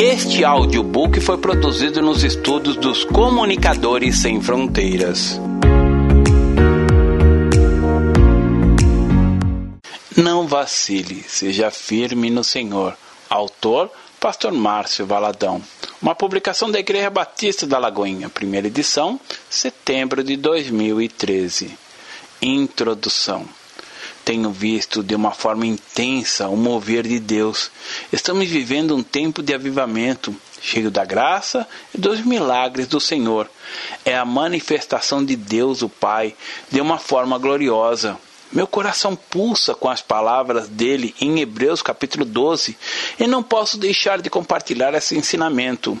Este audiobook foi produzido nos estudos dos Comunicadores Sem Fronteiras. Não vacile, seja firme no Senhor. Autor Pastor Márcio Valadão. Uma publicação da Igreja Batista da Lagoinha, primeira edição, setembro de 2013. Introdução. Tenho visto de uma forma intensa o mover de Deus. Estamos vivendo um tempo de avivamento, cheio da graça e dos milagres do Senhor. É a manifestação de Deus, o Pai, de uma forma gloriosa. Meu coração pulsa com as palavras dele em Hebreus capítulo 12 e não posso deixar de compartilhar esse ensinamento.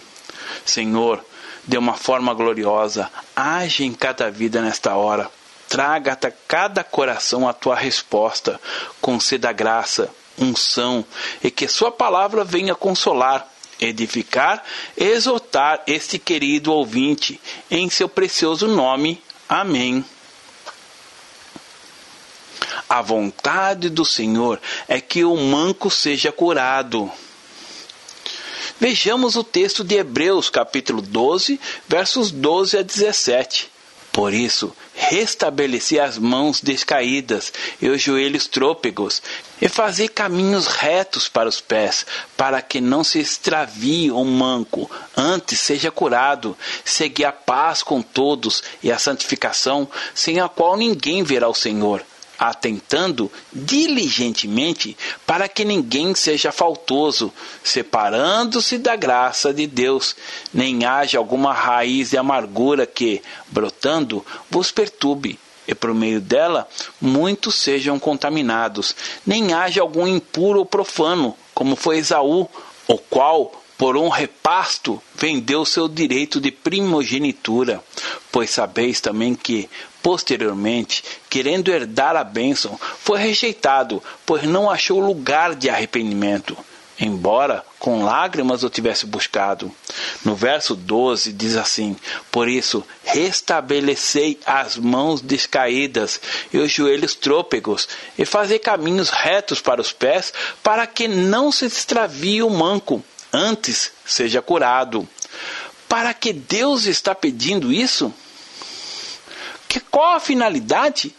Senhor, de uma forma gloriosa, age em cada vida nesta hora. Traga a cada coração a tua resposta, conceda graça, unção e que sua palavra venha consolar, edificar exortar este querido ouvinte em seu precioso nome. Amém. A vontade do Senhor é que o manco seja curado. Vejamos o texto de Hebreus, capítulo 12, versos 12 a 17. Por isso, restabeleci as mãos descaídas e os joelhos trôpegos, e fazer caminhos retos para os pés, para que não se extravie o manco, antes seja curado. Segui a paz com todos e a santificação, sem a qual ninguém verá o Senhor atentando diligentemente para que ninguém seja faltoso, separando-se da graça de Deus, nem haja alguma raiz de amargura que, brotando, vos perturbe, e por meio dela muitos sejam contaminados, nem haja algum impuro ou profano, como foi Esaú, o qual, por um repasto, vendeu seu direito de primogenitura. Pois sabeis também que, posteriormente, querendo herdar a bênção, foi rejeitado, pois não achou lugar de arrependimento, embora com lágrimas o tivesse buscado. No verso 12 diz assim: Por isso, restabelecei as mãos descaídas e os joelhos trôpegos, e fazei caminhos retos para os pés, para que não se extravie o manco, antes seja curado. Para que Deus está pedindo isso? Que qual a finalidade?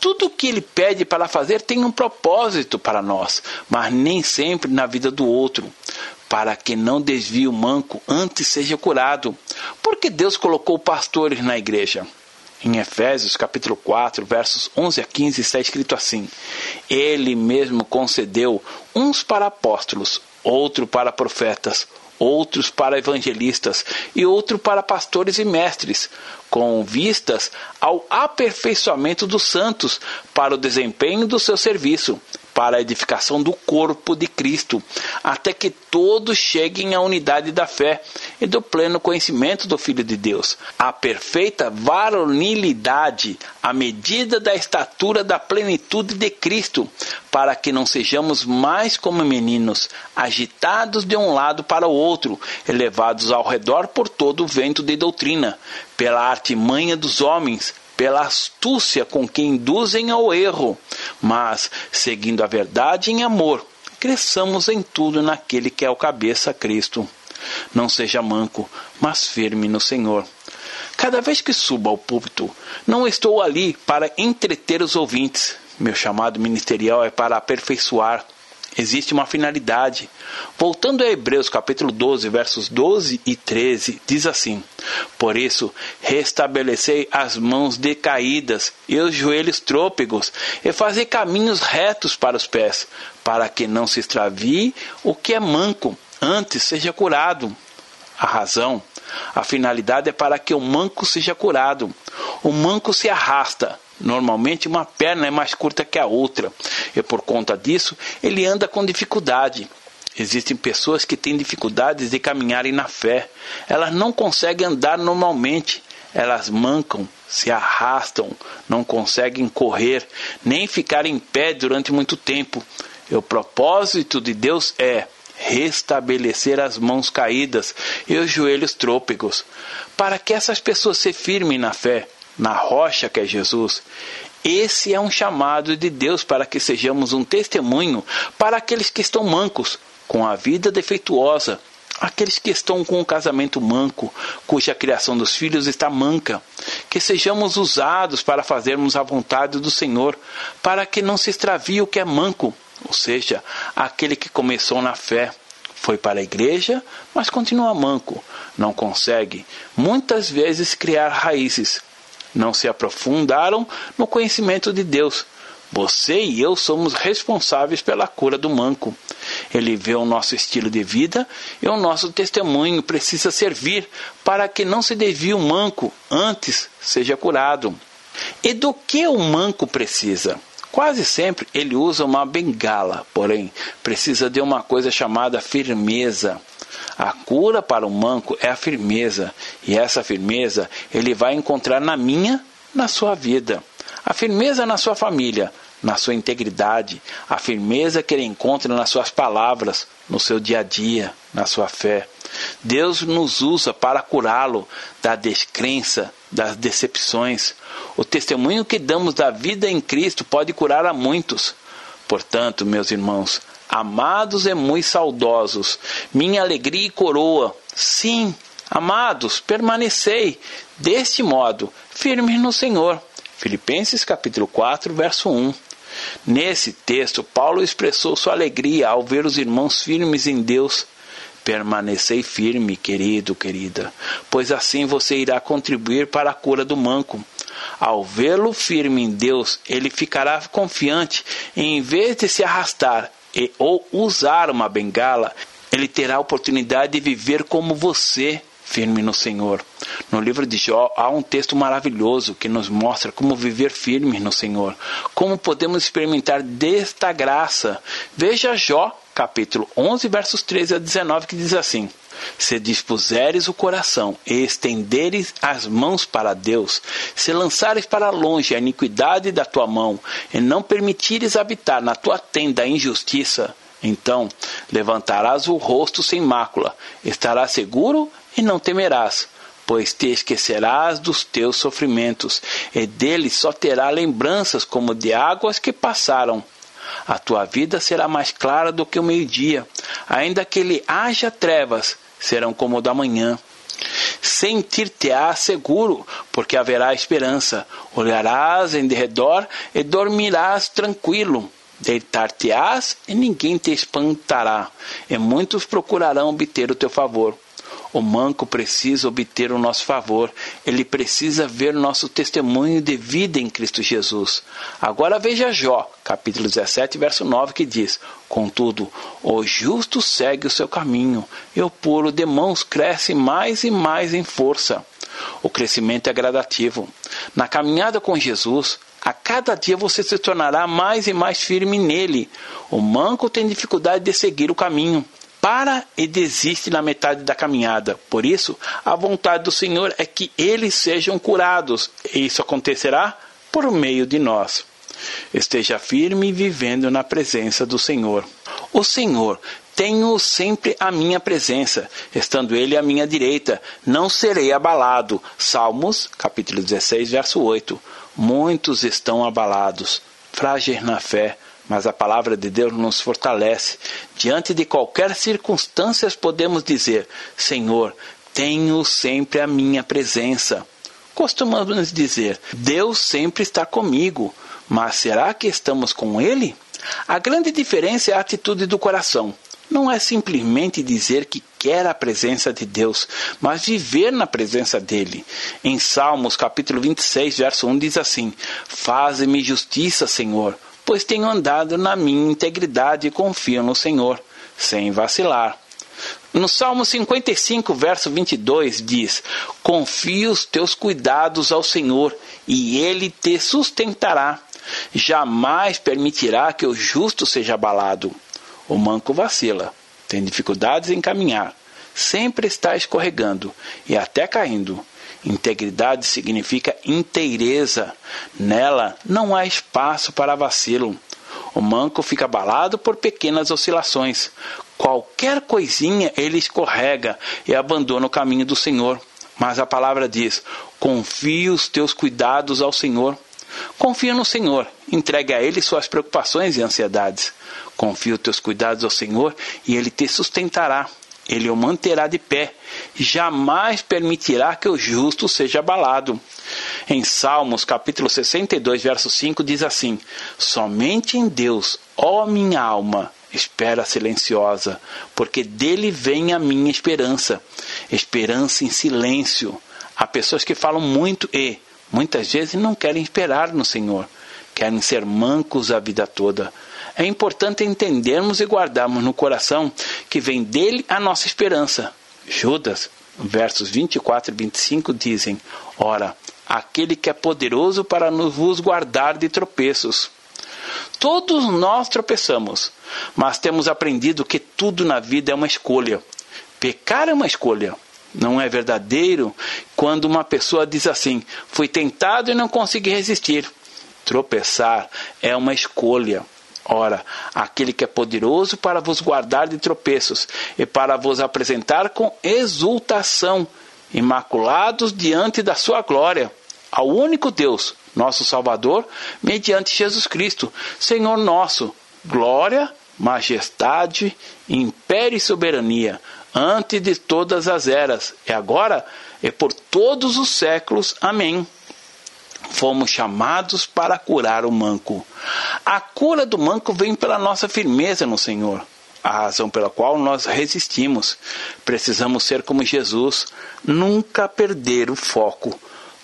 Tudo o que ele pede para fazer tem um propósito para nós, mas nem sempre na vida do outro. Para que não desvie o manco, antes seja curado. Porque Deus colocou pastores na igreja. Em Efésios capítulo 4, versos 11 a 15 está escrito assim: Ele mesmo concedeu uns para apóstolos, outro para profetas, outros para evangelistas e outro para pastores e mestres, com vistas ao aperfeiçoamento dos santos para o desempenho do seu serviço, para a edificação do corpo de Cristo, até que todos cheguem à unidade da fé e do pleno conhecimento do Filho de Deus, à perfeita varonilidade, à medida da estatura da plenitude de Cristo, para que não sejamos mais como meninos, agitados de um lado para o outro, elevados ao redor por todo o vento de doutrina, pela artimanha dos homens, pela astúcia com que induzem ao erro, mas, seguindo a verdade em amor, cresçamos em tudo naquele que é o cabeça Cristo. Não seja manco, mas firme no Senhor. Cada vez que subo ao púlpito, não estou ali para entreter os ouvintes. Meu chamado ministerial é para aperfeiçoar, existe uma finalidade. Voltando a Hebreus capítulo 12, versos 12 e 13, diz assim: Por isso, restabelecei as mãos decaídas e os joelhos trôpegos, e fazei caminhos retos para os pés, para que não se extravie o que é manco, antes seja curado. A razão, a finalidade é para que o manco seja curado. O manco se arrasta, Normalmente uma perna é mais curta que a outra e por conta disso ele anda com dificuldade. Existem pessoas que têm dificuldades de caminharem na fé. Elas não conseguem andar normalmente. Elas mancam, se arrastam, não conseguem correr, nem ficar em pé durante muito tempo. E o propósito de Deus é restabelecer as mãos caídas e os joelhos trôpegos, para que essas pessoas se firmem na fé na rocha que é Jesus. Esse é um chamado de Deus para que sejamos um testemunho para aqueles que estão mancos, com a vida defeituosa, aqueles que estão com um casamento manco, cuja criação dos filhos está manca, que sejamos usados para fazermos a vontade do Senhor, para que não se extravie o que é manco, ou seja, aquele que começou na fé, foi para a igreja, mas continua manco, não consegue muitas vezes criar raízes, não se aprofundaram no conhecimento de Deus. Você e eu somos responsáveis pela cura do manco. Ele vê o nosso estilo de vida e o nosso testemunho precisa servir para que não se desvie o manco, antes seja curado. E do que o manco precisa? Quase sempre ele usa uma bengala, porém precisa de uma coisa chamada firmeza. A cura para o manco é a firmeza, e essa firmeza ele vai encontrar na minha, na sua vida. A firmeza na sua família, na sua integridade, a firmeza que ele encontra nas suas palavras, no seu dia a dia, na sua fé. Deus nos usa para curá-lo da descrença, das decepções. O testemunho que damos da vida em Cristo pode curar a muitos. Portanto, meus irmãos, amados e muito saudosos, minha alegria e coroa, sim, amados, permanecei deste modo, firmes no Senhor. Filipenses capítulo 4, verso 1. Nesse texto, Paulo expressou sua alegria ao ver os irmãos firmes em Deus. Permanecei firme, querido, querida, pois assim você irá contribuir para a cura do manco. Ao vê-lo firme em Deus, ele ficará confiante e, em vez de se arrastar e ou usar uma bengala, ele terá a oportunidade de viver como você, firme no Senhor. No livro de Jó há um texto maravilhoso que nos mostra como viver firme no Senhor, como podemos experimentar desta graça. Veja Jó, capítulo 11, versos 13 a 19, que diz assim: se dispuseres o coração e estenderes as mãos para Deus, se lançares para longe a iniquidade da tua mão, e não permitires habitar na tua tenda a injustiça, então levantarás o rosto sem mácula, estarás seguro e não temerás, pois te esquecerás dos teus sofrimentos, e deles só terá lembranças como de águas que passaram. A tua vida será mais clara do que o meio-dia, ainda que ele haja trevas, serão como o da manhã. Sentir-te-á seguro, porque haverá esperança. Olharás em derredor e dormirás tranquilo. Deitar-te-ás e ninguém te espantará, e muitos procurarão obter o teu favor. O manco precisa obter o nosso favor, ele precisa ver nosso testemunho de vida em Cristo Jesus. Agora veja Jó, capítulo 17, verso 9, que diz: Contudo, o justo segue o seu caminho, e o puro de mãos cresce mais e mais em força. O crescimento é gradativo. Na caminhada com Jesus, a cada dia você se tornará mais e mais firme nele. O manco tem dificuldade de seguir o caminho para e desiste na metade da caminhada. Por isso, a vontade do Senhor é que eles sejam curados, e isso acontecerá por meio de nós. Esteja firme vivendo na presença do Senhor. O Senhor tenho sempre a minha presença, estando ele à minha direita, não serei abalado. Salmos, capítulo 16, verso 8. Muitos estão abalados, frágeis na fé, mas a palavra de Deus nos fortalece. Diante de qualquer circunstância, podemos dizer: Senhor, tenho sempre a minha presença. Costumamos dizer: Deus sempre está comigo, mas será que estamos com Ele? A grande diferença é a atitude do coração. Não é simplesmente dizer que quer a presença de Deus, mas viver na presença dele. Em Salmos capítulo 26, verso 1 diz assim: Faze-me justiça, Senhor, pois tenho andado na minha integridade e confio no Senhor, sem vacilar. No Salmo 55, verso 22 diz: Confia os teus cuidados ao Senhor, e ele te sustentará. Jamais permitirá que o justo seja abalado. O manco vacila, tem dificuldades em caminhar, sempre está escorregando e até caindo. Integridade significa inteireza. Nela não há espaço para vacilo. O manco fica abalado por pequenas oscilações. Qualquer coisinha ele escorrega e abandona o caminho do Senhor. Mas a palavra diz: confia os teus cuidados ao Senhor. Confia no Senhor, entregue a Ele suas preocupações e ansiedades. Confia os teus cuidados ao Senhor e Ele te sustentará. Ele o manterá de pé, jamais permitirá que o justo seja abalado. Em Salmos, capítulo 62, verso 5, diz assim: Somente em Deus, ó minha alma, espera silenciosa, porque dele vem a minha esperança. Esperança em silêncio. Há pessoas que falam muito e, muitas vezes, não querem esperar no Senhor, querem ser mancos a vida toda. É importante entendermos e guardarmos no coração que vem dele a nossa esperança. Judas, versos 24 e 25 dizem: Ora, aquele que é poderoso para nos vos guardar de tropeços. Todos nós tropeçamos, mas temos aprendido que tudo na vida é uma escolha. Pecar é uma escolha. Não é verdadeiro quando uma pessoa diz assim: fui tentado e não consegui resistir. Tropeçar é uma escolha. Ora, aquele que é poderoso para vos guardar de tropeços e para vos apresentar com exultação, imaculados diante da sua glória, ao único Deus, nosso Salvador, mediante Jesus Cristo, Senhor nosso, glória, majestade, império e soberania, antes de todas as eras, e agora e por todos os séculos. Amém fomos chamados para curar o manco. A cura do manco vem pela nossa firmeza no Senhor, a razão pela qual nós resistimos. Precisamos ser como Jesus, nunca perder o foco.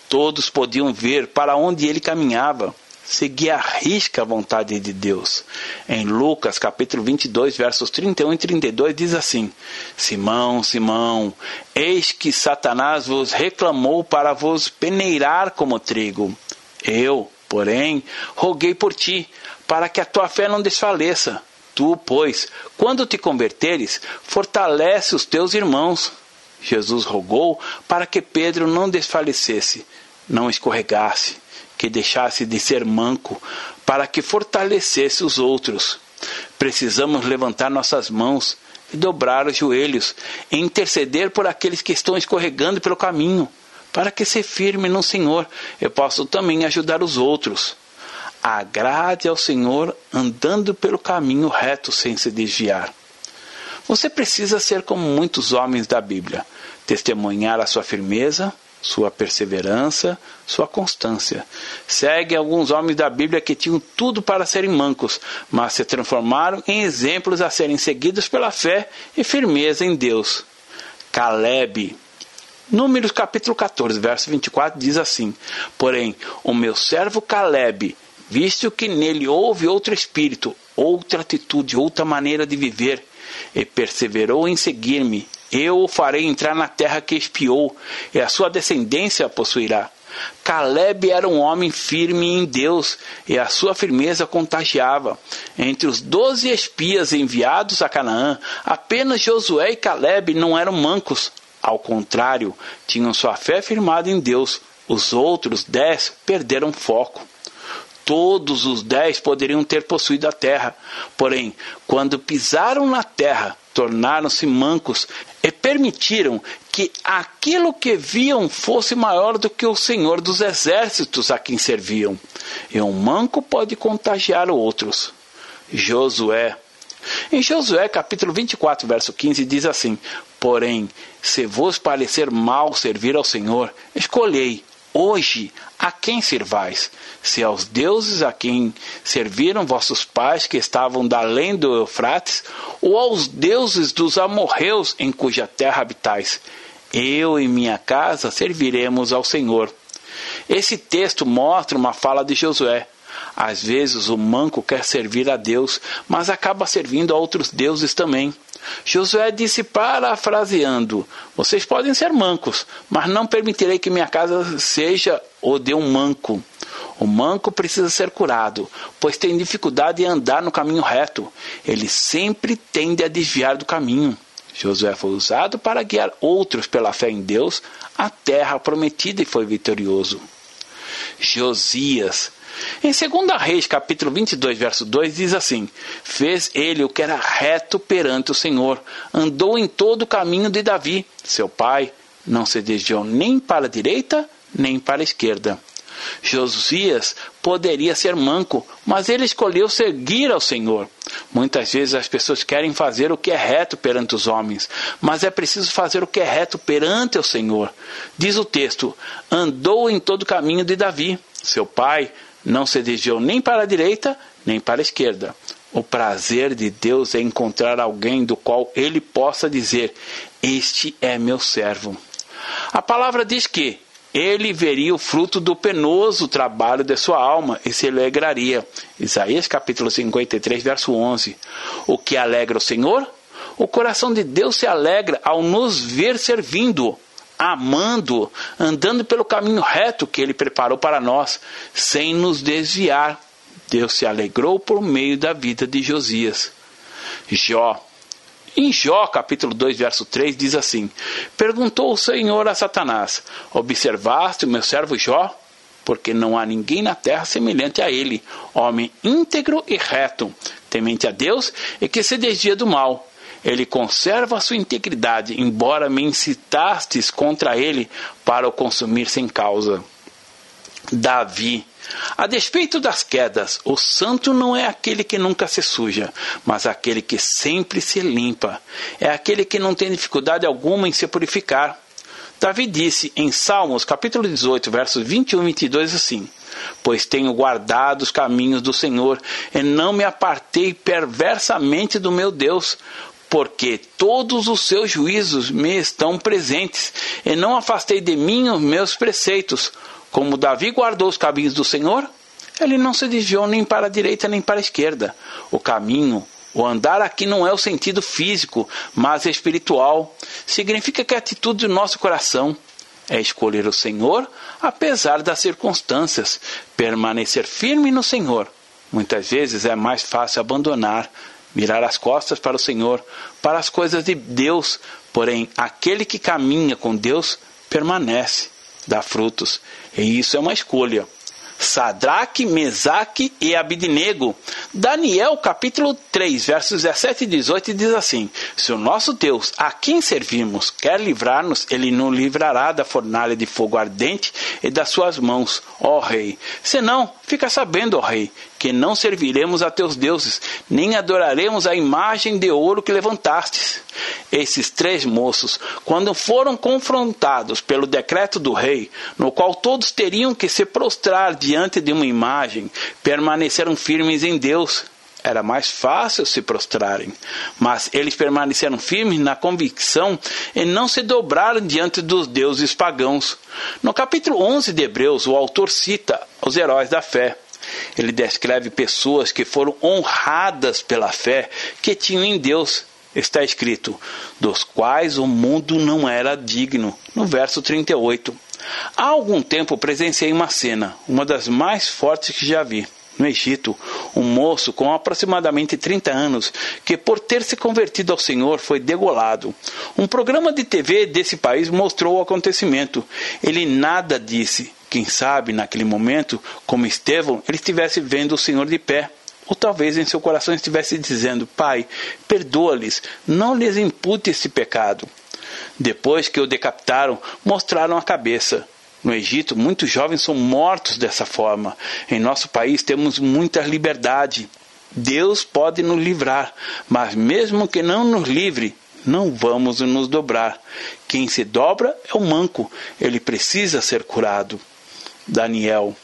Todos podiam ver para onde ele caminhava seguir a risca a vontade de Deus. Em Lucas capítulo 22, versos 31 e 32 diz assim: Simão, Simão, eis que Satanás vos reclamou para vos peneirar como trigo. Eu, porém, roguei por ti, para que a tua fé não desfaleça. Tu, pois, quando te converteres, fortalece os teus irmãos. Jesus rogou para que Pedro não desfalecesse, não escorregasse que deixasse de ser manco, para que fortalecesse os outros. Precisamos levantar nossas mãos e dobrar os joelhos e interceder por aqueles que estão escorregando pelo caminho, para que se firme no Senhor eu possa também ajudar os outros. Agrade ao Senhor andando pelo caminho reto sem se desviar. Você precisa ser como muitos homens da Bíblia, testemunhar a sua firmeza, sua perseverança, sua constância. Segue alguns homens da Bíblia que tinham tudo para serem mancos, mas se transformaram em exemplos a serem seguidos pela fé e firmeza em Deus. Caleb. Números capítulo 14, verso 24 diz assim: Porém, o meu servo Caleb, visto que nele houve outro espírito, outra atitude, outra maneira de viver, e perseverou em seguir-me, eu o farei entrar na terra que espiou, e a sua descendência a possuirá. Caleb era um homem firme em Deus, e a sua firmeza contagiava. Entre os doze espias enviados a Canaã, apenas Josué e Caleb não eram mancos. Ao contrário, tinham sua fé firmada em Deus. Os outros dez perderam foco todos os dez poderiam ter possuído a terra. Porém, quando pisaram na terra, tornaram-se mancos e permitiram que aquilo que viam fosse maior do que o Senhor dos exércitos a quem serviam. E um manco pode contagiar outros. Josué. Em Josué capítulo 24, verso 15, diz assim: Porém, se vos parecer mal servir ao Senhor, escolhei hoje a quem servais? Se aos deuses a quem serviram vossos pais que estavam da além do Eufrates, ou aos deuses dos amorreus em cuja terra habitais? Eu e minha casa serviremos ao Senhor. Esse texto mostra uma fala de Josué. Às vezes o manco quer servir a Deus, mas acaba servindo a outros deuses também. Josué disse, parafraseando: Vocês podem ser mancos, mas não permitirei que minha casa seja o de um manco. O manco precisa ser curado, pois tem dificuldade em andar no caminho reto. Ele sempre tende a desviar do caminho. Josué foi usado para guiar outros pela fé em Deus à terra prometida e foi vitorioso. Josias em 2 Reis, capítulo 22, verso 2, diz assim: Fez ele o que era reto perante o Senhor, andou em todo o caminho de Davi, seu pai, não se desviou nem para a direita, nem para a esquerda. Josias poderia ser manco, mas ele escolheu seguir ao Senhor. Muitas vezes as pessoas querem fazer o que é reto perante os homens, mas é preciso fazer o que é reto perante o Senhor. Diz o texto: andou em todo o caminho de Davi, seu pai, não se desviou nem para a direita nem para a esquerda. O prazer de Deus é encontrar alguém do qual ele possa dizer: Este é meu servo. A palavra diz que ele veria o fruto do penoso trabalho de sua alma e se alegraria. Isaías capítulo 53, verso 11. O que alegra o Senhor? O coração de Deus se alegra ao nos ver servindo, amando, andando pelo caminho reto que ele preparou para nós, sem nos desviar. Deus se alegrou por meio da vida de Josias. Jó. Em Jó, capítulo 2, verso 3, diz assim: Perguntou o Senhor a Satanás: Observaste o meu servo Jó? Porque não há ninguém na terra semelhante a ele, homem íntegro e reto, temente a Deus e que se desvia do mal. Ele conserva sua integridade, embora me incitastes contra ele para o consumir sem causa. Davi a despeito das quedas, o santo não é aquele que nunca se suja, mas aquele que sempre se limpa. É aquele que não tem dificuldade alguma em se purificar. Davi disse em Salmos, capítulo 18, versos 21 e 22 assim: Pois tenho guardado os caminhos do Senhor, e não me apartei perversamente do meu Deus, porque todos os seus juízos me estão presentes, e não afastei de mim os meus preceitos. Como Davi guardou os caminhos do Senhor, ele não se desviou nem para a direita nem para a esquerda. O caminho, o andar aqui não é o sentido físico, mas espiritual. Significa que a atitude do nosso coração é escolher o Senhor apesar das circunstâncias, permanecer firme no Senhor. Muitas vezes é mais fácil abandonar, virar as costas para o Senhor, para as coisas de Deus, porém aquele que caminha com Deus permanece dá frutos. E isso é uma escolha. Sadraque, Mesaque e Abidnego. Daniel capítulo 3, versos 17 e 18 diz assim: Se o nosso Deus, a quem servimos, quer livrar-nos, ele nos livrará da fornalha de fogo ardente e das suas mãos, ó rei. Senão, fica sabendo, ó rei, que não serviremos a teus deuses, nem adoraremos a imagem de ouro que levantastes. Esses três moços, quando foram confrontados pelo decreto do rei, no qual todos teriam que se prostrar diante de uma imagem, permaneceram firmes em Deus. Era mais fácil se prostrarem, mas eles permaneceram firmes na convicção e não se dobraram diante dos deuses pagãos. No capítulo 11 de Hebreus, o autor cita os heróis da fé. Ele descreve pessoas que foram honradas pela fé que tinham em Deus. Está escrito: dos quais o mundo não era digno, no verso 38. Há algum tempo presenciei uma cena, uma das mais fortes que já vi. No Egito, um moço com aproximadamente 30 anos, que por ter se convertido ao Senhor foi degolado. Um programa de TV desse país mostrou o acontecimento. Ele nada disse, quem sabe, naquele momento, como Estevão, ele estivesse vendo o Senhor de pé. Ou talvez em seu coração estivesse dizendo: Pai, perdoa-lhes, não lhes impute esse pecado. Depois que o decapitaram, mostraram a cabeça. No Egito, muitos jovens são mortos dessa forma. Em nosso país, temos muita liberdade. Deus pode nos livrar, mas mesmo que não nos livre, não vamos nos dobrar. Quem se dobra é o manco, ele precisa ser curado. Daniel.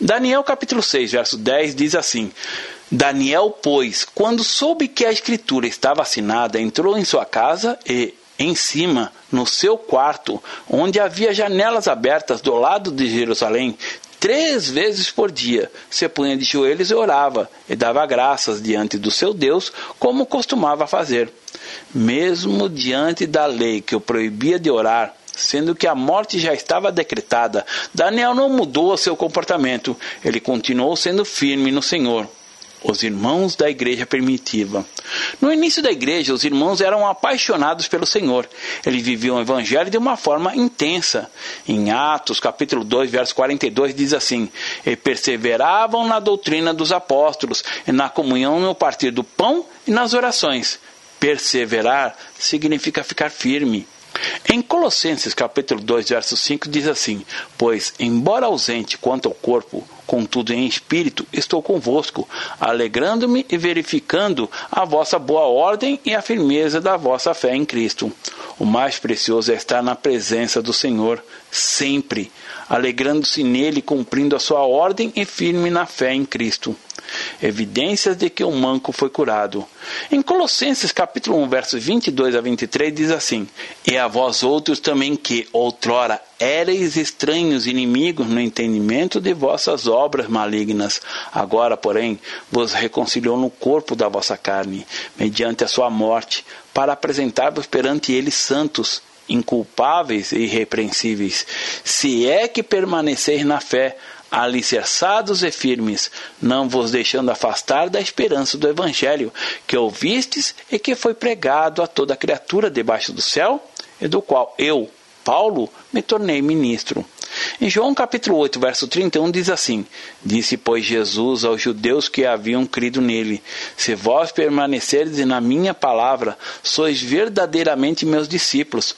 Daniel capítulo 6, verso 10 diz assim: Daniel, pois, quando soube que a escritura estava assinada, entrou em sua casa e, em cima, no seu quarto, onde havia janelas abertas do lado de Jerusalém, três vezes por dia, se punha de joelhos e orava, e dava graças diante do seu Deus, como costumava fazer. Mesmo diante da lei que o proibia de orar, sendo que a morte já estava decretada, Daniel não mudou seu comportamento, ele continuou sendo firme no Senhor. Os irmãos da igreja primitiva. No início da igreja, os irmãos eram apaixonados pelo Senhor. Eles viviam o evangelho de uma forma intensa. Em Atos, capítulo 2, verso 42, diz assim: E perseveravam na doutrina dos apóstolos, e na comunhão no partir do pão e nas orações. Perseverar significa ficar firme. Em Colossenses capítulo 2, verso 5 diz assim: Pois, embora ausente quanto ao corpo, contudo em espírito estou convosco, alegrando-me e verificando a vossa boa ordem e a firmeza da vossa fé em Cristo. O mais precioso é estar na presença do Senhor, sempre, alegrando-se nele, cumprindo a sua ordem e firme na fé em Cristo evidências de que o manco foi curado. Em Colossenses capítulo 1, versos 22 a 23 diz assim: E a vós outros também que outrora éreis estranhos inimigos no entendimento de vossas obras malignas, agora, porém, vos reconciliou no corpo da vossa carne, mediante a sua morte, para apresentar-vos perante ele santos, inculpáveis e irrepreensíveis, se é que permaneceis na fé, alicerçados e firmes, não vos deixando afastar da esperança do Evangelho, que ouvistes e que foi pregado a toda criatura debaixo do céu, e do qual eu, Paulo, me tornei ministro. Em João capítulo 8, verso 31 diz assim: Disse, pois, Jesus aos judeus que haviam crido nele: Se vós permanecerdes na minha palavra, sois verdadeiramente meus discípulos.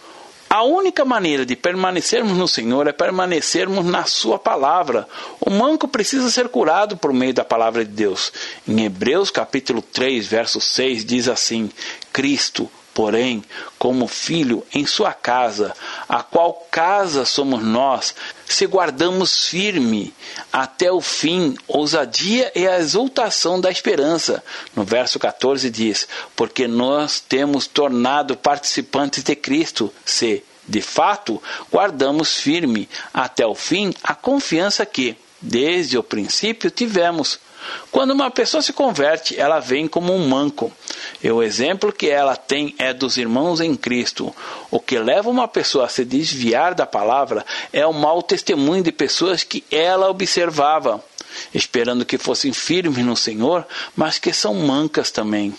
A única maneira de permanecermos no Senhor é permanecermos na Sua palavra. O manco precisa ser curado por meio da palavra de Deus. Em Hebreus capítulo 3, verso 6 diz assim: Cristo, porém, como filho em sua casa, a qual casa somos nós, se guardamos firme até o fim, ousadia e a exultação da esperança. No verso 14 diz: Porque nós temos tornado participantes de Cristo, se, de fato, guardamos firme até o fim a confiança que, desde o princípio, tivemos. Quando uma pessoa se converte, ela vem como um manco. E o exemplo que ela tem é dos irmãos em Cristo. O que leva uma pessoa a se desviar da palavra é o mau testemunho de pessoas que ela observava, esperando que fossem firmes no Senhor, mas que são mancas também.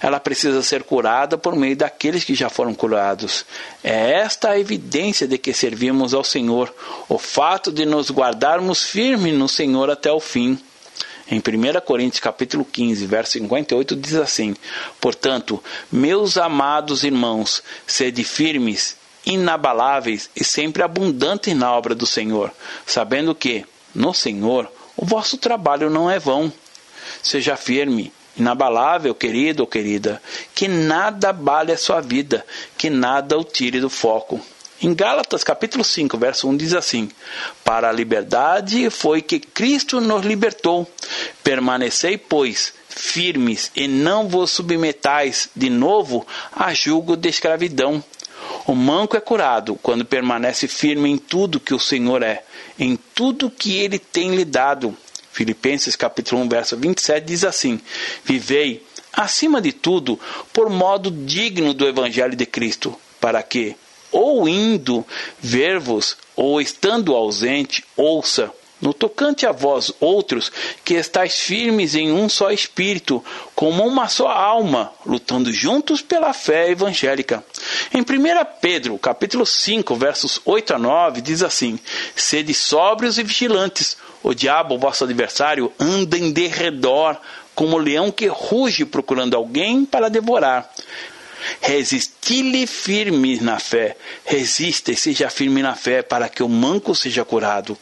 Ela precisa ser curada por meio daqueles que já foram curados. É esta a evidência de que servimos ao Senhor, o fato de nos guardarmos firmes no Senhor até o fim. Em 1 Coríntios capítulo 15, verso 58 diz assim: Portanto, meus amados irmãos, sede firmes, inabaláveis e sempre abundantes na obra do Senhor, sabendo que, no Senhor, o vosso trabalho não é vão. Seja firme, inabalável, querido ou querida, que nada abale a sua vida, que nada o tire do foco. Em Gálatas capítulo 5, verso 1 diz assim: Para a liberdade foi que Cristo nos libertou. Permanecei, pois, firmes e não vos submetais de novo a julgo de escravidão. O manco é curado quando permanece firme em tudo que o Senhor é, em tudo que ele tem lhe dado. Filipenses capítulo 1, verso 27 diz assim: Vivei, acima de tudo, por modo digno do evangelho de Cristo, para que, ou indo ver-vos, ou estando ausente, ouça. No tocante a vós outros, que estáis firmes em um só espírito, como uma só alma, lutando juntos pela fé evangélica. Em 1 Pedro, capítulo 5, versos 8 a 9, diz assim: Sede sóbrios e vigilantes. O diabo, vosso adversário, anda em derredor, como leão que ruge procurando alguém para devorar. Resisti-lhe firme na fé. Resista e seja firme na fé, para que o manco seja curado.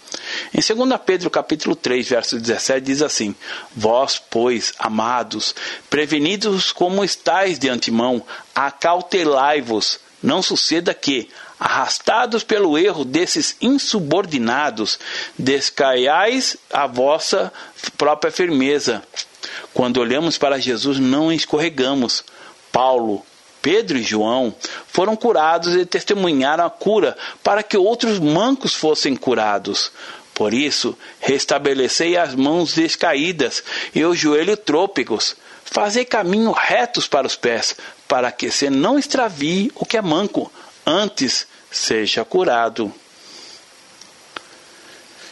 Em 2 Pedro capítulo 3, verso 17, diz assim: Vós, pois, amados, prevenidos como estáis de antemão, acautelai-vos, não suceda que, arrastados pelo erro desses insubordinados, descaiais a vossa própria firmeza. Quando olhamos para Jesus, não escorregamos. Paulo, Pedro e João foram curados e testemunharam a cura para que outros mancos fossem curados. Por isso, restabelecei as mãos descaídas e os joelhos trôpegos. Fazei caminho retos para os pés, para que se não extravie o que é manco, antes seja curado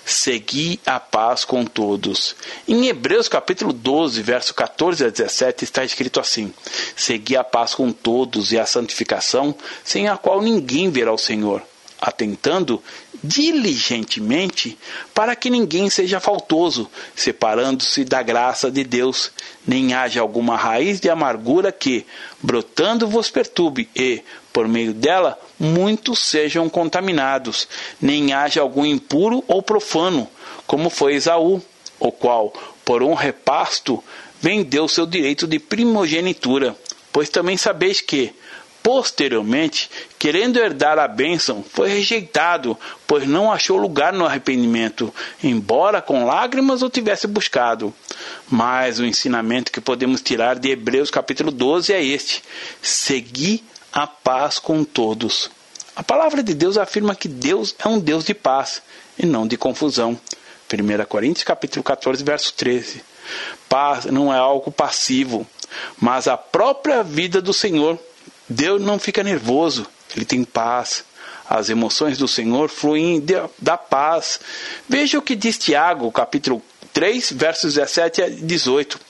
segui a paz com todos. Em Hebreus capítulo 12, verso 14 a 17 está escrito assim: Segui a paz com todos e a santificação, sem a qual ninguém verá o Senhor, atentando diligentemente para que ninguém seja faltoso, separando-se da graça de Deus, nem haja alguma raiz de amargura que, brotando, vos perturbe e, por meio dela, muitos sejam contaminados, nem haja algum impuro ou profano, como foi Esaú, o qual, por um repasto, vendeu seu direito de primogenitura. Pois também sabeis que, Posteriormente, querendo herdar a bênção, foi rejeitado, pois não achou lugar no arrependimento, embora com lágrimas o tivesse buscado. Mas o ensinamento que podemos tirar de Hebreus capítulo 12 é este: segui a paz com todos. A palavra de Deus afirma que Deus é um Deus de paz e não de confusão. 1 Coríntios capítulo 14, verso 13. Paz não é algo passivo, mas a própria vida do Senhor Deus não fica nervoso, ele tem paz. As emoções do Senhor fluem da paz. Veja o que diz Tiago, capítulo 3, versos 17 a 18.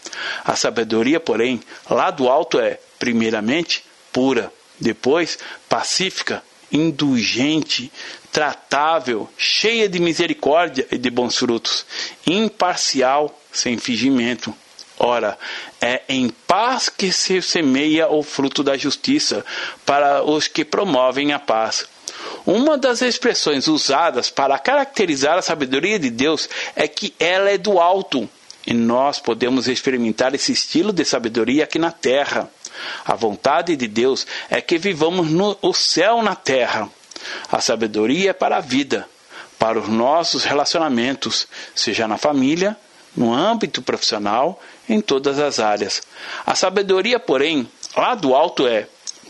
A sabedoria, porém, lá do alto é, primeiramente, pura, depois, pacífica, indulgente, tratável, cheia de misericórdia e de bons frutos, imparcial, sem fingimento. Ora, é em paz que se semeia o fruto da justiça para os que promovem a paz. Uma das expressões usadas para caracterizar a sabedoria de Deus é que ela é do alto, e nós podemos experimentar esse estilo de sabedoria aqui na terra. A vontade de Deus é que vivamos no o céu na terra. A sabedoria é para a vida, para os nossos relacionamentos, seja na família, no âmbito profissional, em todas as áreas. A sabedoria, porém, lá do alto é,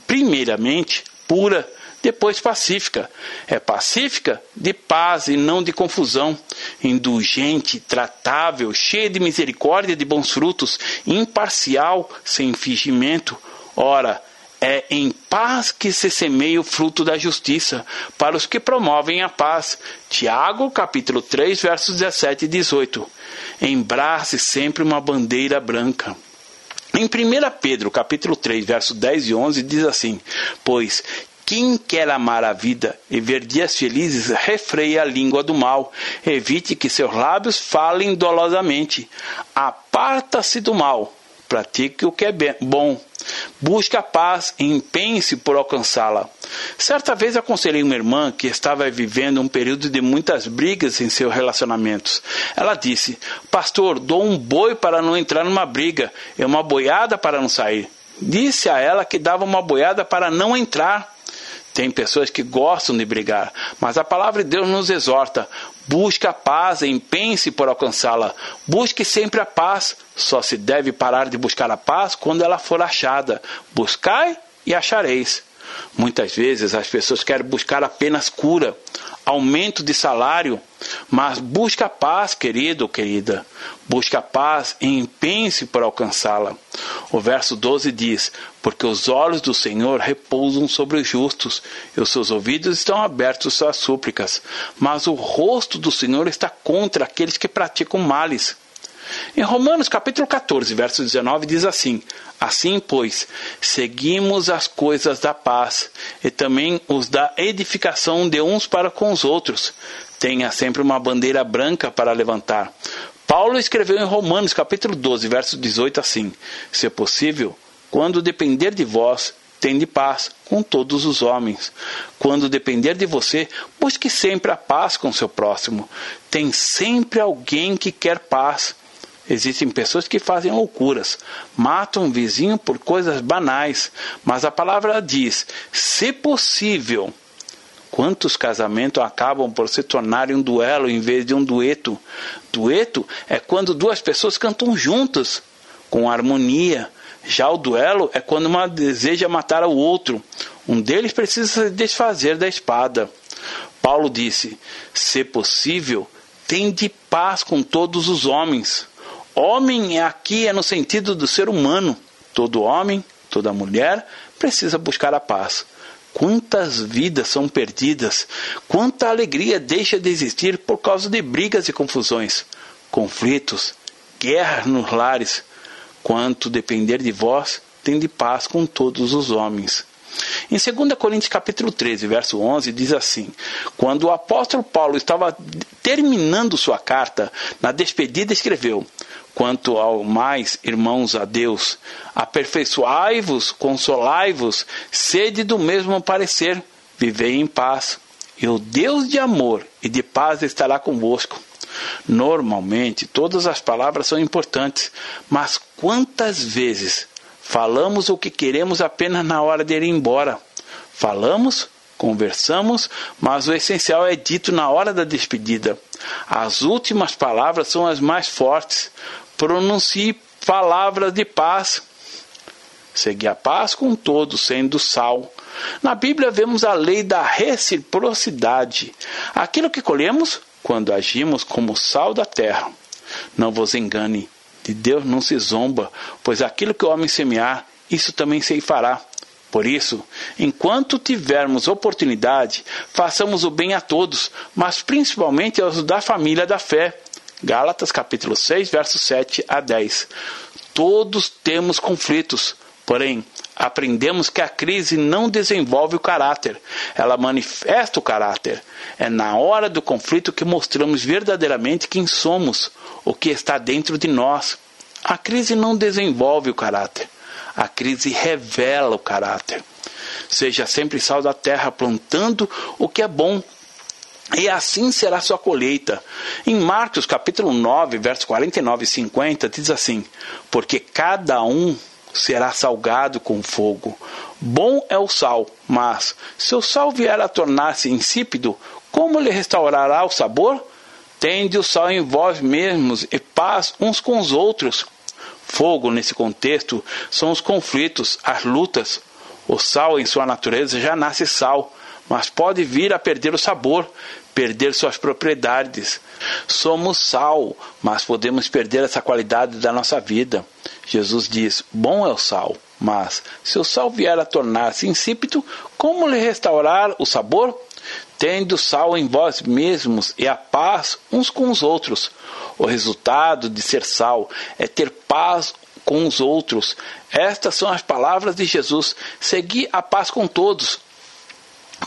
primeiramente, pura, depois pacífica. É pacífica de paz e não de confusão, indulgente, tratável, cheia de misericórdia e de bons frutos, imparcial, sem fingimento. Ora, é em paz que se semeia o fruto da justiça, para os que promovem a paz. Tiago, capítulo 3, versos 17 e 18. Embrace sempre uma bandeira branca. Em 1 Pedro, capítulo 3, versos 10 e 11, diz assim: Pois quem quer amar a vida e ver dias felizes, refreia a língua do mal, evite que seus lábios falem dolosamente. Aparta-se do mal, pratique o que é bom, Busque a paz e empenhe-se por alcançá-la. Certa vez aconselhei uma irmã que estava vivendo um período de muitas brigas em seus relacionamentos. Ela disse: Pastor, dou um boi para não entrar numa briga e uma boiada para não sair. Disse a ela que dava uma boiada para não entrar. Tem pessoas que gostam de brigar, mas a palavra de Deus nos exorta: busque a paz, empenhe-se por alcançá-la. Busque sempre a paz. Só se deve parar de buscar a paz quando ela for achada. Buscai e achareis. Muitas vezes as pessoas querem buscar apenas cura, aumento de salário, mas busca paz, querido ou querida. Busca paz e empenhe-se por alcançá-la. O verso 12 diz: Porque os olhos do Senhor repousam sobre os justos, e os seus ouvidos estão abertos às súplicas, mas o rosto do Senhor está contra aqueles que praticam males. Em Romanos capítulo 14, verso 19 diz assim: Assim, pois, seguimos as coisas da paz e também os da edificação de uns para com os outros. Tenha sempre uma bandeira branca para levantar. Paulo escreveu em Romanos capítulo 12, verso 18 assim: Se possível, quando depender de vós, tende paz com todos os homens. Quando depender de você, busque sempre a paz com seu próximo. Tem sempre alguém que quer paz. Existem pessoas que fazem loucuras, matam um vizinho por coisas banais, mas a palavra diz: se possível. Quantos casamentos acabam por se tornarem um duelo em vez de um dueto? Dueto é quando duas pessoas cantam juntas, com harmonia. Já o duelo é quando uma deseja matar o outro. Um deles precisa se desfazer da espada. Paulo disse: se possível, tende paz com todos os homens. Homem aqui é no sentido do ser humano. Todo homem, toda mulher precisa buscar a paz. Quantas vidas são perdidas, quanta alegria deixa de existir por causa de brigas e confusões, conflitos, guerras nos lares. Quanto depender de vós, tem de paz com todos os homens. Em 2 Coríntios capítulo 13, verso 11, diz assim: Quando o apóstolo Paulo estava terminando sua carta, na despedida escreveu: Quanto ao mais, irmãos a Deus, aperfeiçoai-vos, consolai-vos, sede do mesmo parecer, vivei em paz. E o Deus de amor e de paz estará convosco. Normalmente, todas as palavras são importantes, mas quantas vezes falamos o que queremos apenas na hora de ir embora? Falamos, conversamos, mas o essencial é dito na hora da despedida. As últimas palavras são as mais fortes. Pronuncie palavras de paz. Segui a paz com todos, sendo sal. Na Bíblia vemos a lei da reciprocidade. Aquilo que colhemos, quando agimos como sal da terra. Não vos engane, de Deus não se zomba, pois aquilo que o homem semear, isso também se fará. Por isso, enquanto tivermos oportunidade, façamos o bem a todos, mas principalmente aos da família da fé. Gálatas capítulo 6, versos 7 a 10. Todos temos conflitos, porém, aprendemos que a crise não desenvolve o caráter, ela manifesta o caráter. É na hora do conflito que mostramos verdadeiramente quem somos, o que está dentro de nós. A crise não desenvolve o caráter, a crise revela o caráter. Seja sempre sal da terra, plantando o que é bom, e assim será sua colheita. Em Marcos capítulo 9, versos 49 e 50, diz assim: Porque cada um será salgado com fogo. Bom é o sal, mas se o sal vier a tornar-se insípido, como lhe restaurará o sabor? Tende o sal em vós mesmos e paz uns com os outros. Fogo, nesse contexto, são os conflitos, as lutas. O sal, em sua natureza, já nasce sal, mas pode vir a perder o sabor, perder suas propriedades. Somos sal, mas podemos perder essa qualidade da nossa vida. Jesus diz: Bom é o sal, mas se o sal vier a tornar-se insípido, como lhe restaurar o sabor? Tendo sal em vós mesmos e a paz uns com os outros. O resultado de ser sal é ter paz com os outros. Estas são as palavras de Jesus. Segui a paz com todos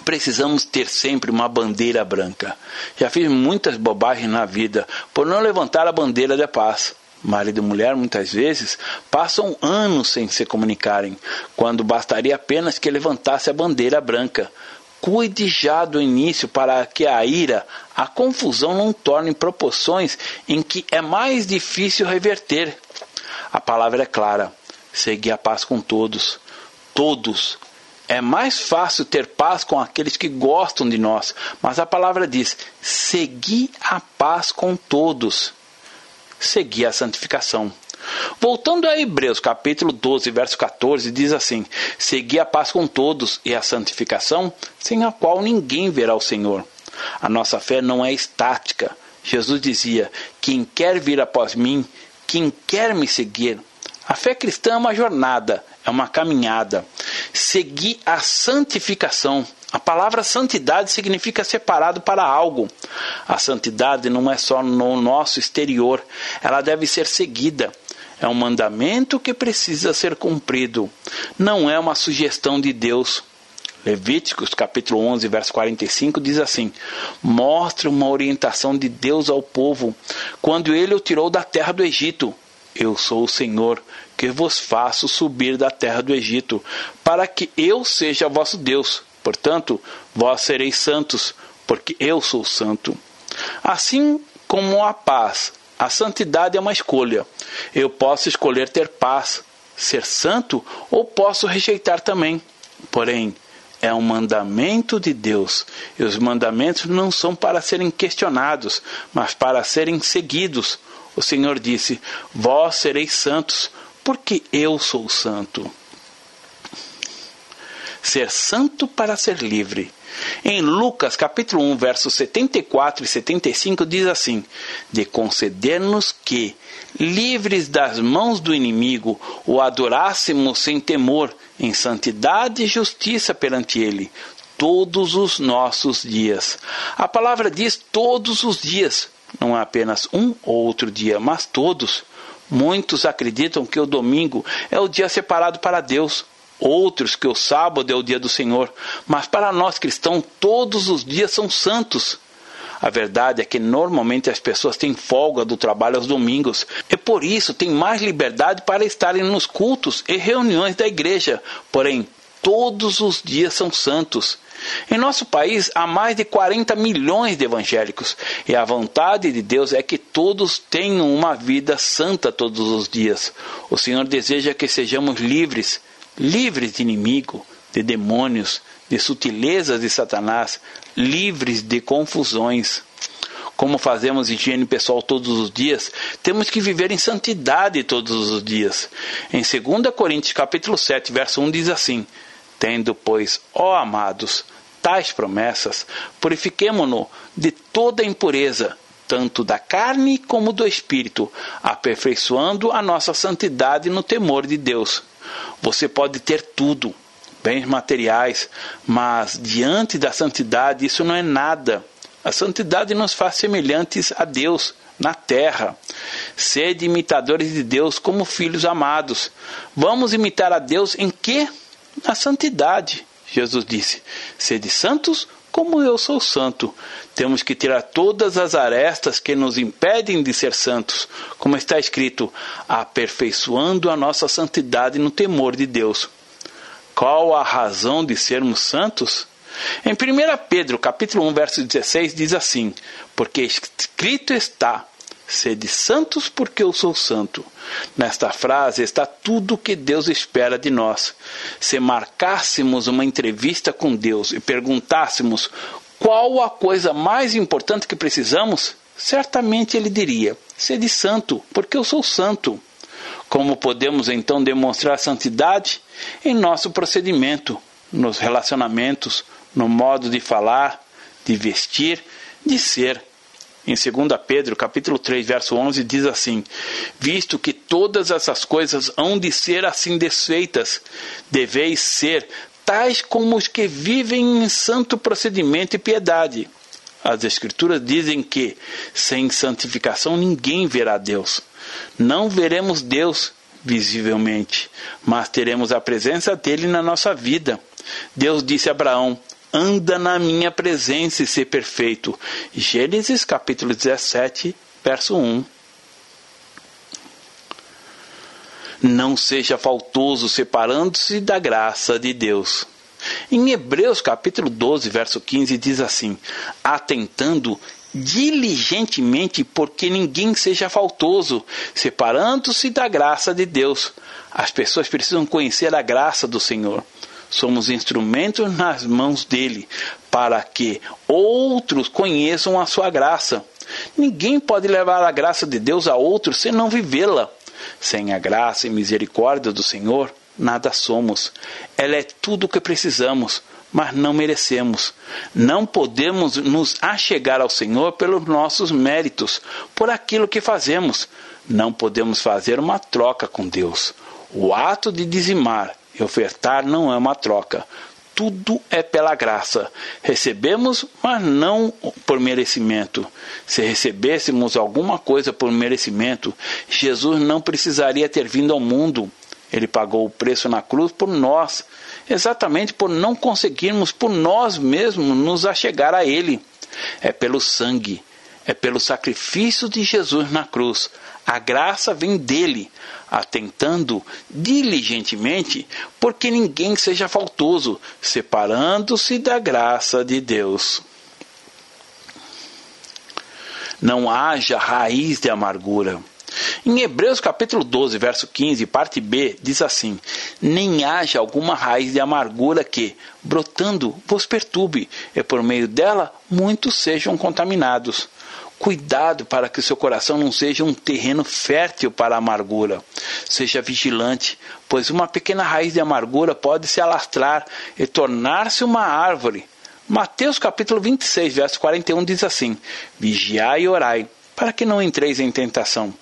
precisamos ter sempre uma bandeira branca. Já fiz muitas bobagens na vida por não levantar a bandeira da paz. Marido e mulher muitas vezes passam anos sem se comunicarem, quando bastaria apenas que levantasse a bandeira branca. Cuide já do início para que a ira, a confusão não torne proporções em que é mais difícil reverter. A palavra é clara: segui a paz com todos. Todos é mais fácil ter paz com aqueles que gostam de nós, mas a palavra diz: segui a paz com todos. Segui a santificação. Voltando a Hebreus capítulo 12, verso 14, diz assim: Segui a paz com todos e a santificação, sem a qual ninguém verá o Senhor. A nossa fé não é estática. Jesus dizia: Quem quer vir após mim, quem quer me seguir. A fé cristã é uma jornada, é uma caminhada. Seguir a santificação. A palavra santidade significa separado para algo. A santidade não é só no nosso exterior, ela deve ser seguida. É um mandamento que precisa ser cumprido. Não é uma sugestão de Deus. Levíticos capítulo 11, verso 45 diz assim: Mostra uma orientação de Deus ao povo quando ele o tirou da terra do Egito. Eu sou o Senhor, que vos faço subir da terra do Egito, para que eu seja vosso Deus. Portanto, vós sereis santos, porque eu sou santo. Assim como a paz, a santidade é uma escolha. Eu posso escolher ter paz, ser santo, ou posso rejeitar também. Porém, é um mandamento de Deus. E os mandamentos não são para serem questionados, mas para serem seguidos. O Senhor disse: Vós sereis santos, porque eu sou santo. Ser santo para ser livre. Em Lucas capítulo 1, versos 74 e 75 diz assim: De conceder-nos que, livres das mãos do inimigo, o adorássemos sem temor, em santidade e justiça perante ele, todos os nossos dias. A palavra diz todos os dias, não é apenas um ou outro dia, mas todos. Muitos acreditam que o domingo é o dia separado para Deus. outros que o sábado é o dia do Senhor, mas para nós cristãos todos os dias são santos. A verdade é que normalmente as pessoas têm folga do trabalho aos domingos e por isso têm mais liberdade para estarem nos cultos e reuniões da igreja. Porém, todos os dias são santos. Em nosso país há mais de 40 milhões de evangélicos e a vontade de Deus é que todos tenham uma vida santa todos os dias. O Senhor deseja que sejamos livres, livres de inimigo, de demônios, de sutilezas de Satanás, livres de confusões. Como fazemos higiene pessoal todos os dias, temos que viver em santidade todos os dias. Em 2 Coríntios capítulo 7, verso 1 diz assim: Tendo, pois, ó amados, tais promessas, purifiquemo-nos de toda impureza, tanto da carne como do espírito, aperfeiçoando a nossa santidade no temor de Deus. Você pode ter tudo, bens materiais, mas diante da santidade isso não é nada. A santidade nos faz semelhantes a Deus na terra. Sede imitadores de Deus como filhos amados. Vamos imitar a Deus em que? Na santidade. Jesus disse: Sede santos como eu sou santo. Temos que tirar todas as arestas que nos impedem de ser santos, como está escrito, aperfeiçoando a nossa santidade no temor de Deus. Qual a razão de sermos santos? Em 1 Pedro, capítulo 1, verso 16, diz assim: Porque escrito está: Sede santos, porque eu sou santo. Nesta frase está tudo o que Deus espera de nós. Se marcássemos uma entrevista com Deus e perguntássemos qual a coisa mais importante que precisamos, certamente ele diria: Sede santo, porque eu sou santo. Como podemos então demonstrar santidade? Em nosso procedimento, nos relacionamentos, no modo de falar, de vestir, de ser. Em 2 Pedro, capítulo 3, verso 11, diz assim: Visto que todas essas coisas hão de ser assim desfeitas, deveis ser tais como os que vivem em santo procedimento e piedade. As Escrituras dizem que, sem santificação, ninguém verá Deus. Não veremos Deus visivelmente, mas teremos a presença dele na nossa vida. Deus disse a Abraão: anda na minha presença e ser perfeito. Gênesis capítulo 17, verso 1. Não seja faltoso separando-se da graça de Deus. Em Hebreus capítulo 12, verso 15 diz assim: atentando diligentemente, porque ninguém seja faltoso, separando-se da graça de Deus. As pessoas precisam conhecer a graça do Senhor. Somos instrumentos nas mãos dele para que outros conheçam a sua graça. Ninguém pode levar a graça de Deus a outros sem não vivê-la. Sem a graça e misericórdia do Senhor, nada somos. Ela é tudo o que precisamos mas não merecemos. Não podemos nos achegar ao Senhor pelos nossos méritos, por aquilo que fazemos. Não podemos fazer uma troca com Deus. O ato de dizimar e ofertar não é uma troca. Tudo é pela graça. Recebemos, mas não por merecimento. Se recebêssemos alguma coisa por merecimento, Jesus não precisaria ter vindo ao mundo. Ele pagou o preço na cruz por nós exatamente por não conseguirmos por nós mesmos nos achegar a Ele. É pelo sangue, é pelo sacrifício de Jesus na cruz. A graça vem dele, atentando diligentemente, porque ninguém seja faltoso, separando-se da graça de Deus. Não haja raiz de amargura. Em Hebreus capítulo 12, verso 15, parte B, diz assim: Nem haja alguma raiz de amargura que, brotando, vos perturbe, e por meio dela muitos sejam contaminados. Cuidado para que seu coração não seja um terreno fértil para a amargura. Seja vigilante, pois uma pequena raiz de amargura pode se alastrar e tornar-se uma árvore. Mateus capítulo 26, verso 41 diz assim: Vigiai e orai para que não entreis em tentação.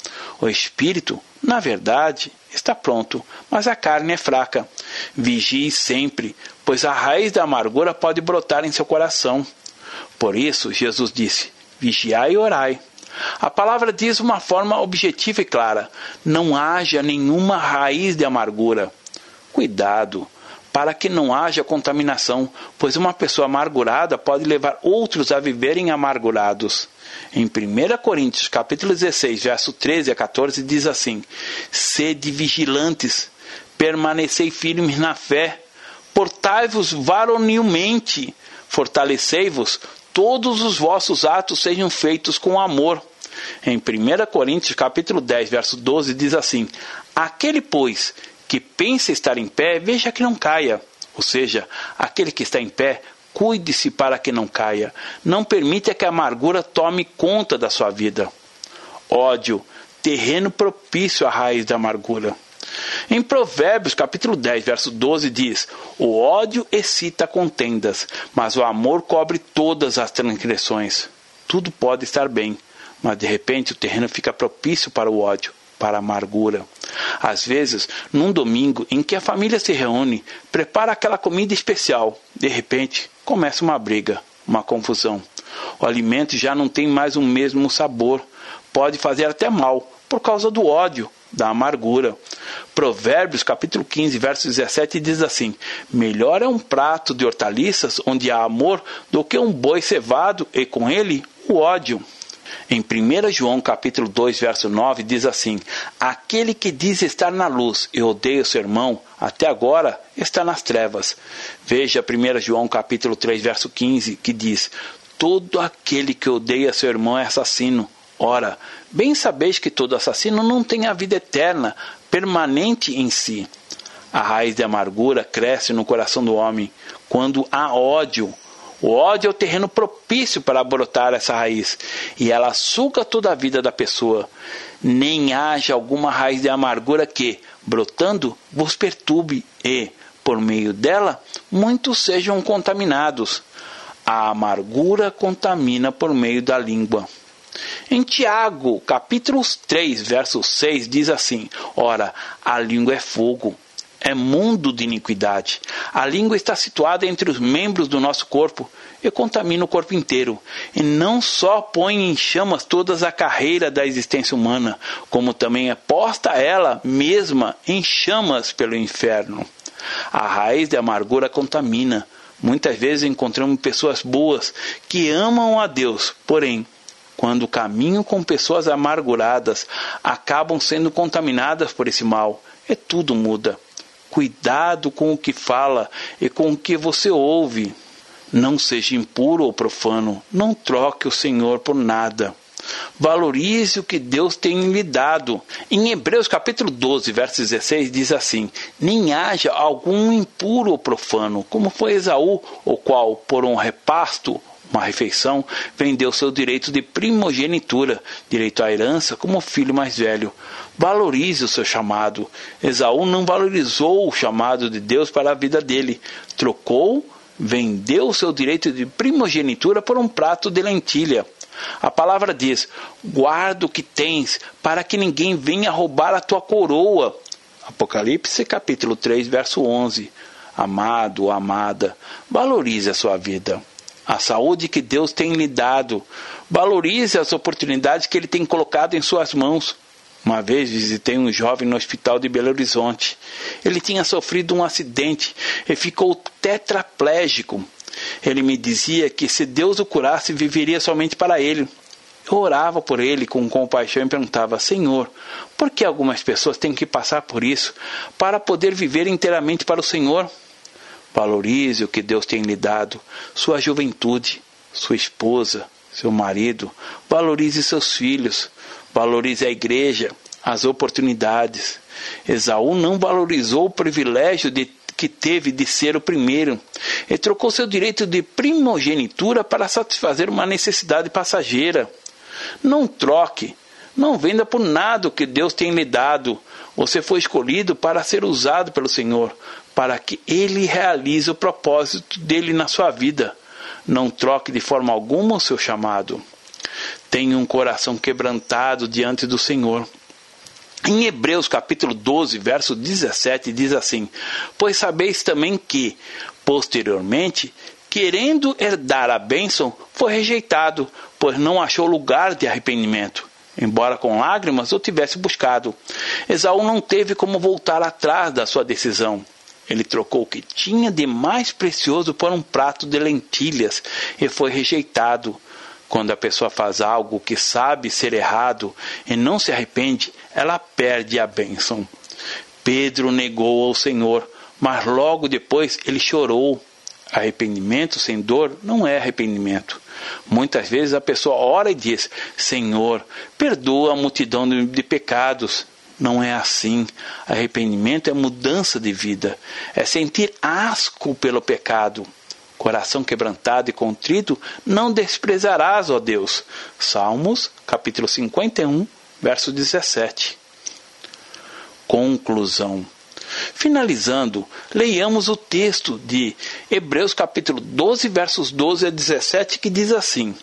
O espírito, na verdade, está pronto, mas a carne é fraca. Vigie sempre, pois a raiz da amargura pode brotar em seu coração. Por isso, Jesus disse: Vigiai e orai. A palavra diz uma forma objetiva e clara: não haja nenhuma raiz de amargura. Cuidado, para que não haja contaminação, pois uma pessoa amargurada pode levar outros a viverem amargurados. Em 1 Coríntios, capítulo 16, verso 13 a 14, diz assim: Sede vigilantes, permanecei firmes na fé, portai-vos varonilmente, fortalecei-vos, todos os vossos atos sejam feitos com amor. Em 1 Coríntios, capítulo 10, verso 12, diz assim: Aquele, pois, que pensa estar em pé, veja que não caia. Ou seja, aquele que está em pé, cuide-se para que não caia. Não permita que a amargura tome conta da sua vida. Ódio, terreno propício à raiz da amargura. Em Provérbios, capítulo 10, verso 12, diz: O ódio excita contendas, mas o amor cobre todas as transgressões. Tudo pode estar bem, mas de repente o terreno fica propício para o ódio, para a amargura. Às vezes, num domingo em que a família se reúne, prepara aquela comida especial, de repente começa uma briga, uma confusão. O alimento já não tem mais o mesmo sabor, pode fazer até mal por causa do ódio, da amargura. Provérbios capítulo 15, verso 17 diz assim: Melhor é um prato de hortaliças onde há amor do que um boi cevado e com ele o ódio. Em 1 João capítulo 2, verso 9, diz assim: Aquele que diz estar na luz e odeia seu irmão, até agora está nas trevas. Veja 1 João capítulo 3, verso 15, que diz: Todo aquele que odeia seu irmão é assassino. Ora, bem sabeis que todo assassino não tem a vida eterna, permanente em si. A raiz de amargura cresce no coração do homem quando há ódio o ódio é o terreno propício para brotar essa raiz, e ela suga toda a vida da pessoa. Nem haja alguma raiz de amargura que, brotando, vos perturbe e, por meio dela, muitos sejam contaminados. A amargura contamina por meio da língua. Em Tiago, capítulo 3, verso 6, diz assim: Ora, a língua é fogo, é mundo de iniquidade. A língua está situada entre os membros do nosso corpo e contamina o corpo inteiro. E não só põe em chamas toda a carreira da existência humana, como também é posta ela mesma em chamas pelo inferno. A raiz de amargura contamina. Muitas vezes encontramos pessoas boas que amam a Deus, porém, quando caminham com pessoas amarguradas, acabam sendo contaminadas por esse mal e tudo muda. Cuidado com o que fala e com o que você ouve. Não seja impuro ou profano. Não troque o Senhor por nada. Valorize o que Deus tem lhe dado. Em Hebreus capítulo 12, verso 16, diz assim: Nem haja algum impuro ou profano, como foi Esaú, o qual, por um repasto, uma refeição, vendeu seu direito de primogenitura, direito à herança, como filho mais velho. Valorize o seu chamado. Esaú não valorizou o chamado de Deus para a vida dele. Trocou, vendeu seu direito de primogenitura por um prato de lentilha. A palavra diz: guarda o que tens, para que ninguém venha roubar a tua coroa. Apocalipse capítulo 3, verso 11. Amado, amada, valorize a sua vida a saúde que Deus tem lhe dado. Valorize as oportunidades que Ele tem colocado em suas mãos. Uma vez visitei um jovem no hospital de Belo Horizonte. Ele tinha sofrido um acidente e ficou tetraplégico. Ele me dizia que se Deus o curasse, viveria somente para ele. Eu orava por ele com compaixão e perguntava: Senhor, por que algumas pessoas têm que passar por isso para poder viver inteiramente para o Senhor? Valorize o que Deus tem lhe dado, sua juventude, sua esposa, seu marido. Valorize seus filhos. Valorize a igreja, as oportunidades. Esaú não valorizou o privilégio de, que teve de ser o primeiro e trocou seu direito de primogenitura para satisfazer uma necessidade passageira. Não troque, não venda por nada o que Deus tem lhe dado. Você foi escolhido para ser usado pelo Senhor, para que ele realize o propósito dele na sua vida. Não troque de forma alguma o seu chamado. Tenha um coração quebrantado diante do Senhor. Em Hebreus capítulo 12, verso 17, diz assim: Pois sabeis também que, posteriormente, querendo herdar a bênção, foi rejeitado, pois não achou lugar de arrependimento, embora com lágrimas o tivesse buscado. Esaú não teve como voltar atrás da sua decisão Ele trocou o que tinha de mais precioso por um prato de lentilhas e foi rejeitado. Quando a pessoa faz algo que sabe ser errado e não se arrepende, ela perde a bênção. Pedro negou ao Senhor, mas logo depois ele chorou. Arrependimento sem dor não é arrependimento. Muitas vezes a pessoa ora e diz: Senhor, perdoa a multidão de pecados. Não é assim. Arrependimento é mudança de vida, é sentir asco pelo pecado. Coração quebrantado e contrito, não desprezarás, ó Deus. Salmos, capítulo 51, verso 17. Conclusão. Finalizando, leiamos o texto de Hebreus capítulo 12, versos 12 a 17, que diz assim: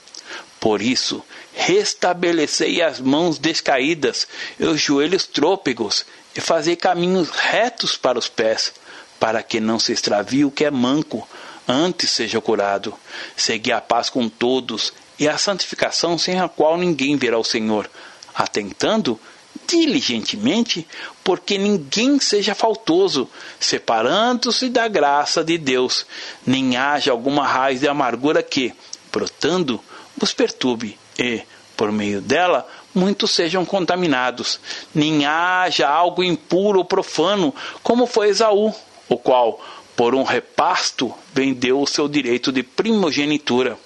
Por isso, restabelecei as mãos descaídas e os joelhos trôpegos, e fazei caminhos retos para os pés, para que não se extravie o que é manco, antes seja curado. Segui a paz com todos e a santificação sem a qual ninguém verá o Senhor, atentando diligentemente, porque ninguém seja faltoso, separando-se da graça de Deus, nem haja alguma raiz de amargura que, brotando, vos perturbe e, por meio dela, muitos sejam contaminados, nem haja algo impuro ou profano, como foi Esaú, o qual, por um repasto, vendeu o seu direito de primogenitura.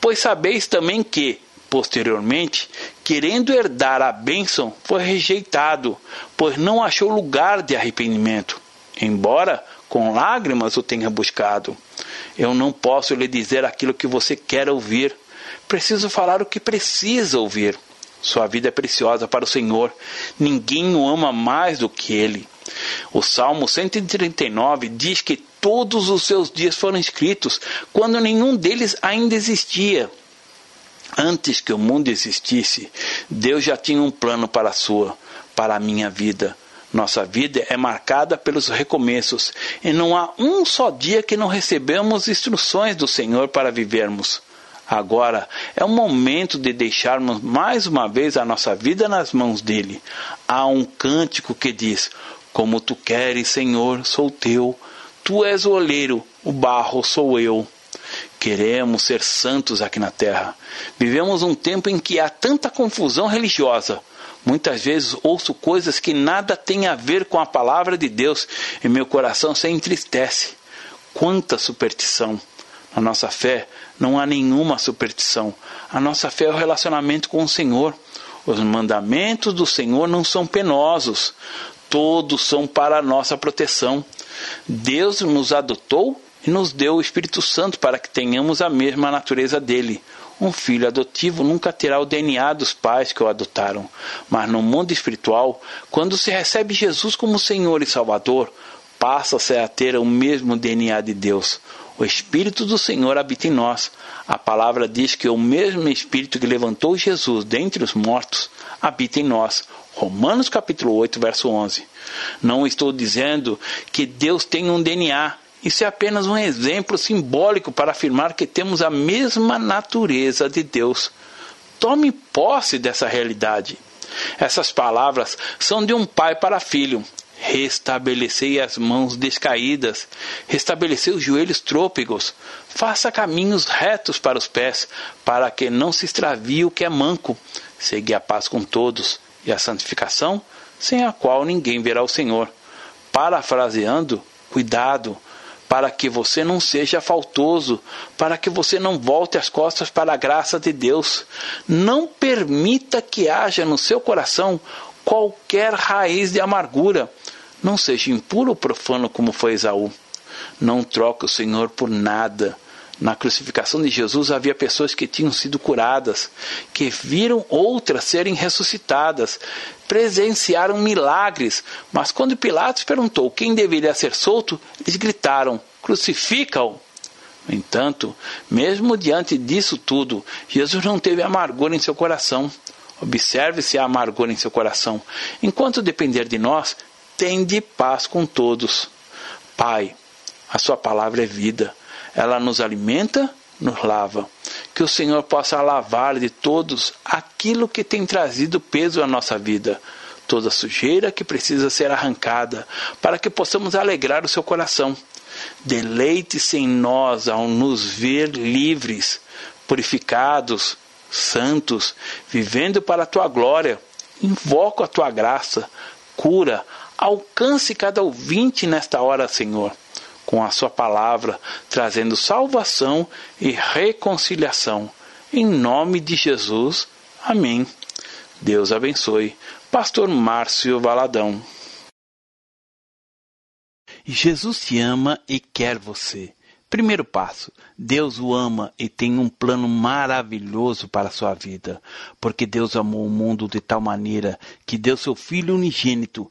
Pois sabeis também que, posteriormente, querendo herdar a bênção, foi rejeitado, pois não achou lugar de arrependimento, embora com lágrimas o tenha buscado. Eu não posso lhe dizer aquilo que você quer ouvir. Preciso falar o que precisa ouvir. Sua vida é preciosa para o Senhor. Ninguém o ama mais do que Ele. O Salmo 139 diz que todos os seus dias foram escritos, quando nenhum deles ainda existia. Antes que o mundo existisse, Deus já tinha um plano para a sua, para a minha vida. Nossa vida é marcada pelos recomeços, e não há um só dia que não recebemos instruções do Senhor para vivermos. Agora é o momento de deixarmos mais uma vez a nossa vida nas mãos dele. Há um cântico que diz: Como tu queres, Senhor, sou teu. Tu és o oleiro, o barro sou eu. Queremos ser santos aqui na terra. Vivemos um tempo em que há tanta confusão religiosa. Muitas vezes ouço coisas que nada têm a ver com a palavra de Deus e meu coração se entristece. Quanta superstição! Na nossa fé não há nenhuma superstição. A nossa fé é o relacionamento com o Senhor. Os mandamentos do Senhor não são penosos, todos são para a nossa proteção. Deus nos adotou e nos deu o Espírito Santo para que tenhamos a mesma natureza dele. Um filho adotivo nunca terá o DNA dos pais que o adotaram, mas no mundo espiritual, quando se recebe Jesus como Senhor e Salvador, passa-se a ter o mesmo DNA de Deus. O Espírito do Senhor habita em nós. A palavra diz que o mesmo Espírito que levantou Jesus dentre os mortos habita em nós. Romanos capítulo 8, verso 11. Não estou dizendo que Deus tem um DNA, isso é apenas um exemplo simbólico para afirmar que temos a mesma natureza de Deus. Tome posse dessa realidade. Essas palavras são de um pai para filho. Restabelecei as mãos descaídas, restabelecei os joelhos trôpegos, faça caminhos retos para os pés, para que não se extravie o que é manco. Segui a paz com todos e a santificação, sem a qual ninguém verá o Senhor. Parafraseando, cuidado, para que você não seja faltoso, para que você não volte as costas para a graça de Deus. Não permita que haja no seu coração qualquer raiz de amargura. Não seja impuro ou profano como foi Esaú. Não troque o Senhor por nada. Na crucificação de Jesus havia pessoas que tinham sido curadas, que viram outras serem ressuscitadas, presenciaram milagres, mas quando Pilatos perguntou quem deveria ser solto, eles gritaram: crucifica-o. No entanto, mesmo diante disso tudo, Jesus não teve amargura em seu coração. Observe se há amargura em seu coração. Enquanto depender de nós, tende paz com todos. Pai, a sua palavra é vida. Ela nos alimenta, nos lava. Que o Senhor possa lavar de todos aquilo que tem trazido peso à nossa vida. toda sujeira que precisa ser arrancada, para que possamos alegrar o seu coração. Deleite-se em nós ao nos ver livres, purificados, santos, vivendo para a tua glória. Invoco a tua graça, cura, alcance cada ouvinte nesta hora, Senhor, com a sua palavra, trazendo salvação e reconciliação. Em nome de Jesus. Amém. Deus abençoe. Pastor Márcio Valadão. Jesus te ama e quer você. Primeiro passo: Deus o ama e tem um plano maravilhoso para a sua vida, porque Deus amou o mundo de tal maneira que deu seu Filho unigênito